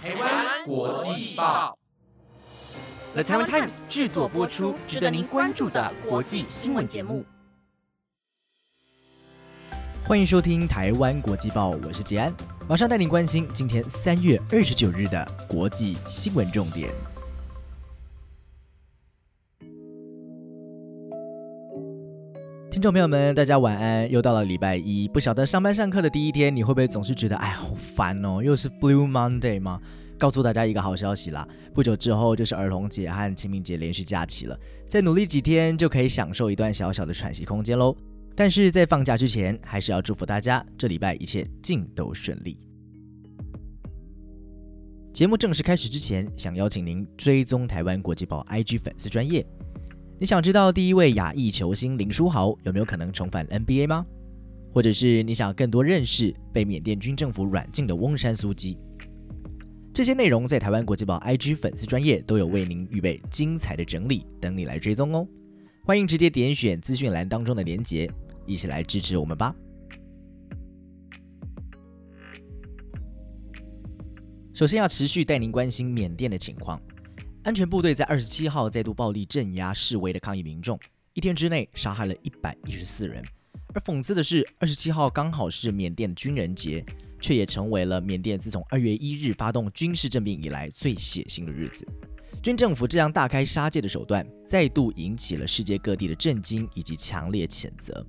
台湾国际报，The Taiwan Times 制作播出，值得您关注的国际新闻节目。欢迎收听台湾国际报，我是杰安，马上带您关心今天三月二十九日的国际新闻重点。听众朋友们，大家晚安！又到了礼拜一，不晓得上班上课的第一天，你会不会总是觉得哎好烦哦？又是 Blue Monday 吗？告诉大家一个好消息啦，不久之后就是儿童节和清明节连续假期了，再努力几天就可以享受一段小小的喘息空间喽。但是在放假之前，还是要祝福大家这礼拜一切尽都顺利。节目正式开始之前，想邀请您追踪台湾国际报 IG 粉丝专业。你想知道第一位亚裔球星林书豪有没有可能重返 NBA 吗？或者是你想更多认识被缅甸军政府软禁的翁山苏基？这些内容在台湾国际报 IG 粉丝专业都有为您预备精彩的整理，等你来追踪哦。欢迎直接点选资讯栏当中的连结，一起来支持我们吧。首先要持续带您关心缅甸的情况。安全部队在二十七号再度暴力镇压示威的抗议民众，一天之内杀害了一百一十四人。而讽刺的是，二十七号刚好是缅甸军人节，却也成为了缅甸自从二月一日发动军事政变以来最血腥的日子。军政府这样大开杀戒的手段，再度引起了世界各地的震惊以及强烈谴责。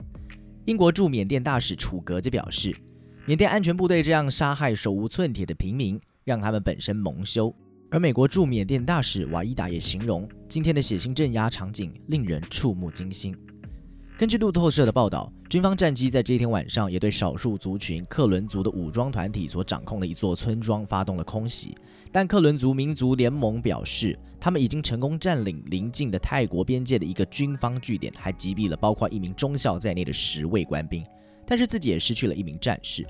英国驻缅甸大使楚格就表示，缅甸安全部队这样杀害手无寸铁的平民，让他们本身蒙羞。而美国驻缅甸大使瓦伊达也形容今天的血腥镇压场景令人触目惊心。根据路透社的报道，军方战机在这一天晚上也对少数族群克伦族的武装团体所掌控的一座村庄发动了空袭。但克伦族民族联盟表示，他们已经成功占领邻近的泰国边界的一个军方据点，还击毙了包括一名中校在内的十位官兵，但是自己也失去了一名战士。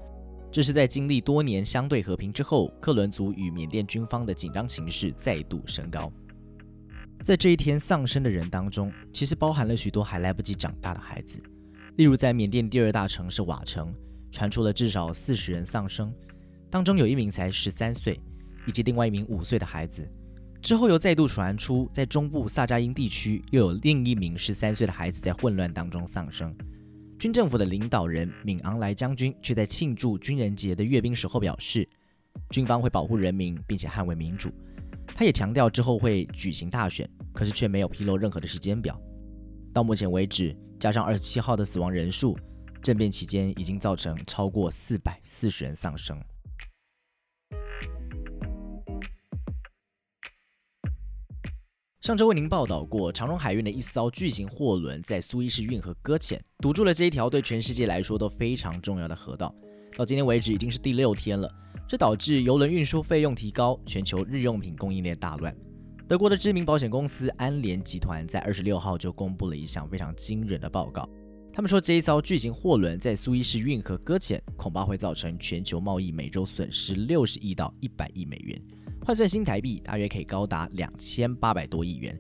这是在经历多年相对和平之后，克伦族与缅甸军方的紧张情势再度升高。在这一天丧生的人当中，其实包含了许多还来不及长大的孩子。例如，在缅甸第二大城市瓦城，传出了至少四十人丧生，当中有一名才十三岁，以及另外一名五岁的孩子。之后又再度传出，在中部萨扎因地区，又有另一名十三岁的孩子在混乱当中丧生。军政府的领导人敏昂莱将军却在庆祝军人节的阅兵时候表示，军方会保护人民，并且捍卫民主。他也强调之后会举行大选，可是却没有披露任何的时间表。到目前为止，加上二十七号的死亡人数，政变期间已经造成超过四百四十人丧生。上周为您报道过，长荣海运的一艘巨型货轮在苏伊士运河搁浅，堵住了这一条对全世界来说都非常重要的河道。到今天为止，已经是第六天了，这导致邮轮运输费用提高，全球日用品供应链大乱。德国的知名保险公司安联集团在二十六号就公布了一项非常惊人的报告，他们说这一艘巨型货轮在苏伊士运河搁浅，恐怕会造成全球贸易每周损失六十亿到一百亿美元。换算新台币，大约可以高达两千八百多亿元。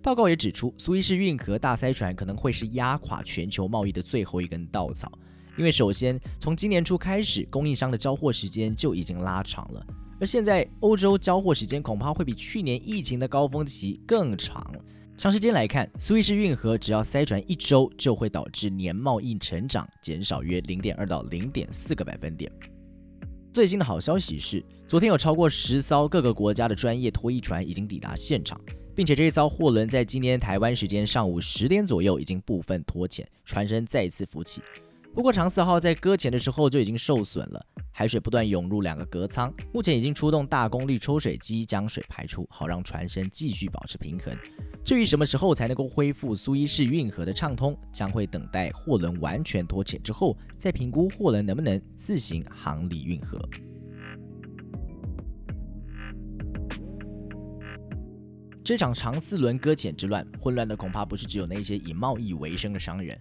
报告也指出，苏伊士运河大塞船可能会是压垮全球贸易的最后一根稻草，因为首先从今年初开始，供应商的交货时间就已经拉长了，而现在欧洲交货时间恐怕会比去年疫情的高峰期更长。长时间来看，苏伊士运河只要塞船一周，就会导致年贸易成长减少约零点二到零点四个百分点。最新的好消息是，昨天有超过十艘各个国家的专业拖曳船已经抵达现场，并且这一艘货轮在今天台湾时间上午十点左右已经部分脱潜，船身再一次浮起。不过长四号在搁浅的时候就已经受损了，海水不断涌入两个隔舱，目前已经出动大功率抽水机将水排出，好让船身继续保持平衡。至于什么时候才能够恢复苏伊士运河的畅通，将会等待货轮完全脱潜之后，再评估货轮能不能自行航离运河。这场长四轮搁浅之乱，混乱的恐怕不是只有那些以贸易为生的商人。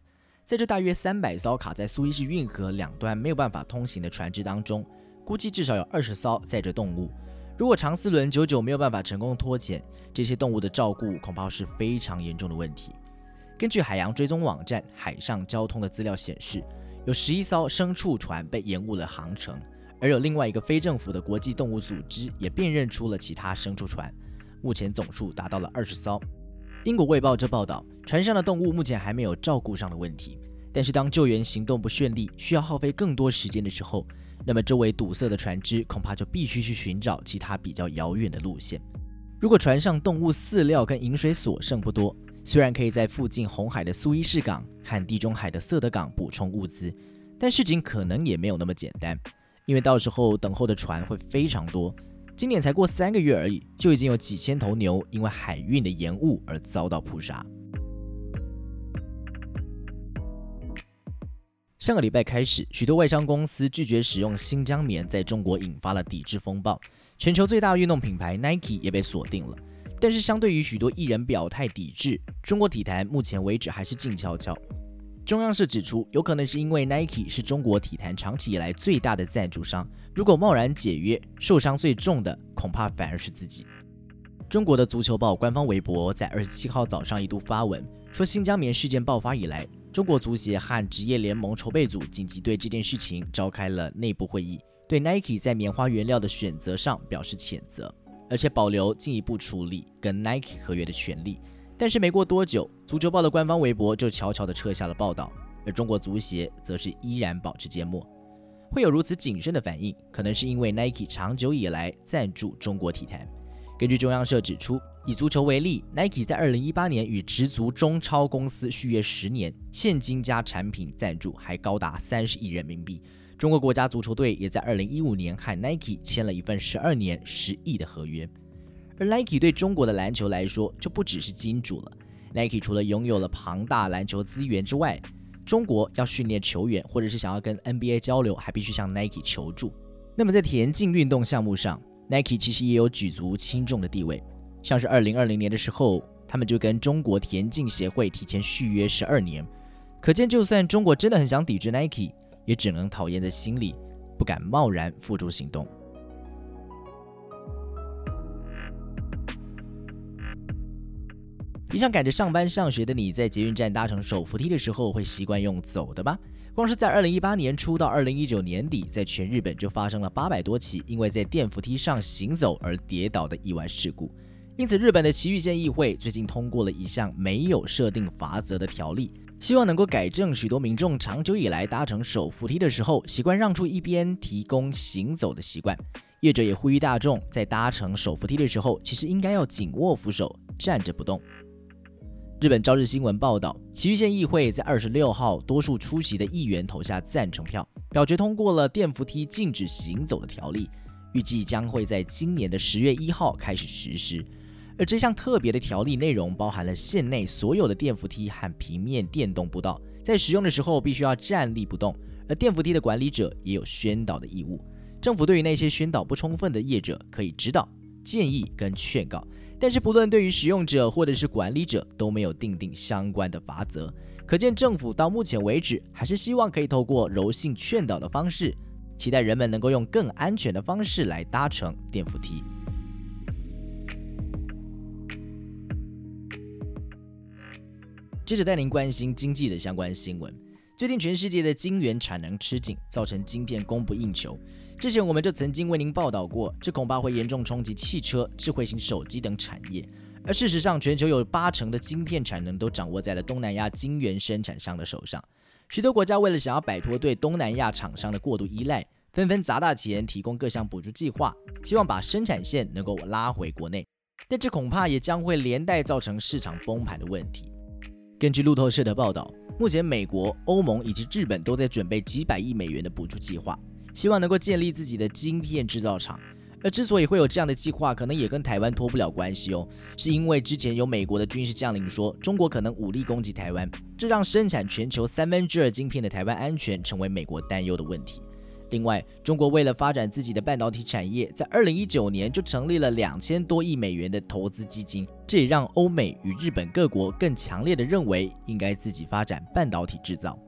在这大约三百艘卡在苏伊士运河两端没有办法通行的船只当中，估计至少有二十艘载着动物。如果长四轮久久没有办法成功脱险，这些动物的照顾恐怕是非常严重的问题。根据海洋追踪网站海上交通的资料显示，有十一艘牲畜船被延误了航程，而有另外一个非政府的国际动物组织也辨认出了其他牲畜船，目前总数达到了二十艘。英国卫报这报道，船上的动物目前还没有照顾上的问题，但是当救援行动不顺利，需要耗费更多时间的时候，那么周围堵塞的船只恐怕就必须去寻找其他比较遥远的路线。如果船上动物饲料跟饮水所剩不多，虽然可以在附近红海的苏伊士港和地中海的色德港补充物资，但事情可能也没有那么简单。因为到时候等候的船会非常多，今年才过三个月而已，就已经有几千头牛因为海运的延误而遭到扑杀。上个礼拜开始，许多外商公司拒绝使用新疆棉，在中国引发了抵制风暴。全球最大运动品牌 Nike 也被锁定了。但是，相对于许多艺人表态抵制，中国体坛目前为止还是静悄悄。中央社指出，有可能是因为 Nike 是中国体坛长期以来最大的赞助商，如果贸然解约，受伤最重的恐怕反而是自己。中国的足球报官方微博在二十七号早上一度发文说，新疆棉事件爆发以来，中国足协和职业联盟筹备组紧急对这件事情召开了内部会议，对 Nike 在棉花原料的选择上表示谴责，而且保留进一步处理跟 Nike 合约的权利。但是没过多久，足球报的官方微博就悄悄地撤下了报道，而中国足协则是依然保持缄默。会有如此谨慎的反应，可能是因为 Nike 长久以来赞助中国体坛。根据中央社指出，以足球为例，Nike 在2018年与直足中超公司续约十年，现金加产品赞助还高达三十亿人民币。中国国家足球队也在2015年和 Nike 签了一份十二年十亿的合约。而 Nike 对中国的篮球来说就不只是金主了。Nike 除了拥有了庞大篮球资源之外，中国要训练球员或者是想要跟 NBA 交流，还必须向 Nike 求助。那么在田径运动项目上，Nike 其实也有举足轻重的地位。像是2020年的时候，他们就跟中国田径协会提前续约十二年。可见，就算中国真的很想抵制 Nike，也只能讨厌在心里，不敢贸然付诸行动。平常赶着上班上学的你，在捷运站搭乘手扶梯的时候，会习惯用走的吗？光是在二零一八年初到二零一九年底，在全日本就发生了八百多起因为在电扶梯上行走而跌倒的意外事故。因此，日本的埼玉县议会最近通过了一项没有设定罚则的条例，希望能够改正许多民众长久以来搭乘手扶梯的时候习惯让出一边提供行走的习惯。业者也呼吁大众在搭乘手扶梯的时候，其实应该要紧握扶手，站着不动。日本朝日新闻报道，崎玉县议会在二十六号多数出席的议员投下赞成票，表决通过了电扶梯禁止行走的条例，预计将会在今年的十月一号开始实施。而这项特别的条例内容包含了县内所有的电扶梯和平面电动步道在使用的时候必须要站立不动，而电扶梯的管理者也有宣导的义务。政府对于那些宣导不充分的业者，可以指导、建议跟劝告。但是，不论对于使用者或者是管理者都没有定定相关的法则，可见政府到目前为止还是希望可以透过柔性劝导的方式，期待人们能够用更安全的方式来搭乘电扶梯。接着带您关心经济的相关新闻。最近全世界的晶圆产能吃紧，造成晶片供不应求。之前我们就曾经为您报道过，这恐怕会严重冲击汽车、智慧型手机等产业。而事实上，全球有八成的晶片产能都掌握在了东南亚晶圆生产商的手上。许多国家为了想要摆脱对东南亚厂商的过度依赖，纷纷砸大钱提供各项补助计划，希望把生产线能够拉回国内。但这恐怕也将会连带造成市场崩盘的问题。根据路透社的报道，目前美国、欧盟以及日本都在准备几百亿美元的补助计划。希望能够建立自己的晶片制造厂，而之所以会有这样的计划，可能也跟台湾脱不了关系哦，是因为之前有美国的军事将领说，中国可能武力攻击台湾，这让生产全球三分之二晶片的台湾安全成为美国担忧的问题。另外，中国为了发展自己的半导体产业，在二零一九年就成立了两千多亿美元的投资基金，这也让欧美与日本各国更强烈的认为应该自己发展半导体制造。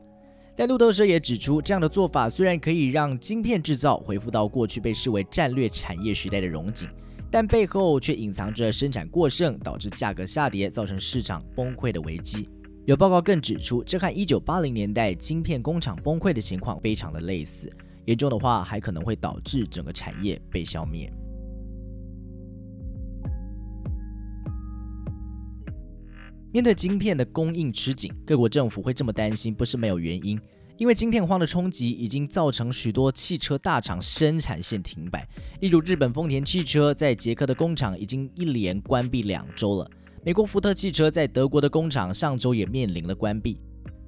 但路透社也指出，这样的做法虽然可以让晶片制造恢复到过去被视为战略产业时代的荣景，但背后却隐藏着生产过剩导致价格下跌、造成市场崩溃的危机。有报告更指出，这和1980年代晶片工厂崩溃的情况非常的类似。严重的话还可能会导致整个产业被消灭。面对晶片的供应吃紧，各国政府会这么担心，不是没有原因。因为晶片荒的冲击已经造成许多汽车大厂生产线停摆，例如日本丰田汽车在捷克的工厂已经一连关闭两周了。美国福特汽车在德国的工厂上周也面临了关闭。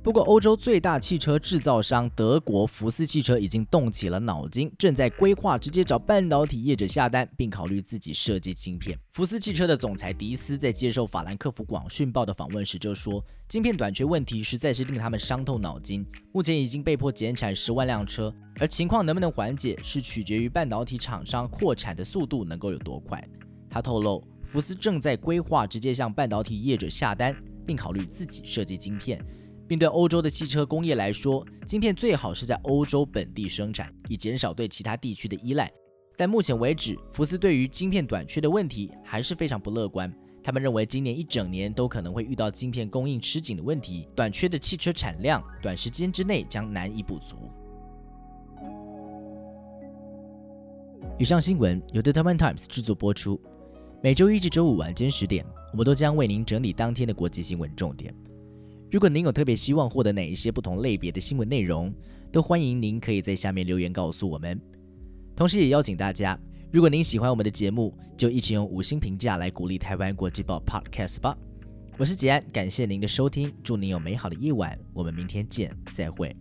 不过，欧洲最大汽车制造商德国福斯汽车已经动起了脑筋，正在规划直接找半导体业者下单，并考虑自己设计晶片。福斯汽车的总裁迪斯在接受法兰克福广讯报的访问时就说：“晶片短缺问题实在是令他们伤透脑筋，目前已经被迫减产十万辆车，而情况能不能缓解，是取决于半导体厂商扩产的速度能够有多快。”他透露，福斯正在规划直接向半导体业者下单，并考虑自己设计晶片。并对欧洲的汽车工业来说，晶片最好是在欧洲本地生产，以减少对其他地区的依赖。但目前为止，福斯对于晶片短缺的问题还是非常不乐观。他们认为今年一整年都可能会遇到晶片供应吃紧的问题，短缺的汽车产量短时间之内将难以补足。以上新闻由 The Taiwan Times 制作播出，每周一至周五晚间十点，我们都将为您整理当天的国际新闻重点。如果您有特别希望获得哪一些不同类别的新闻内容，都欢迎您可以在下面留言告诉我们。同时，也邀请大家，如果您喜欢我们的节目，就一起用五星评价来鼓励台湾国际报 Podcast 吧。我是杰安，感谢您的收听，祝您有美好的夜晚，我们明天见，再会。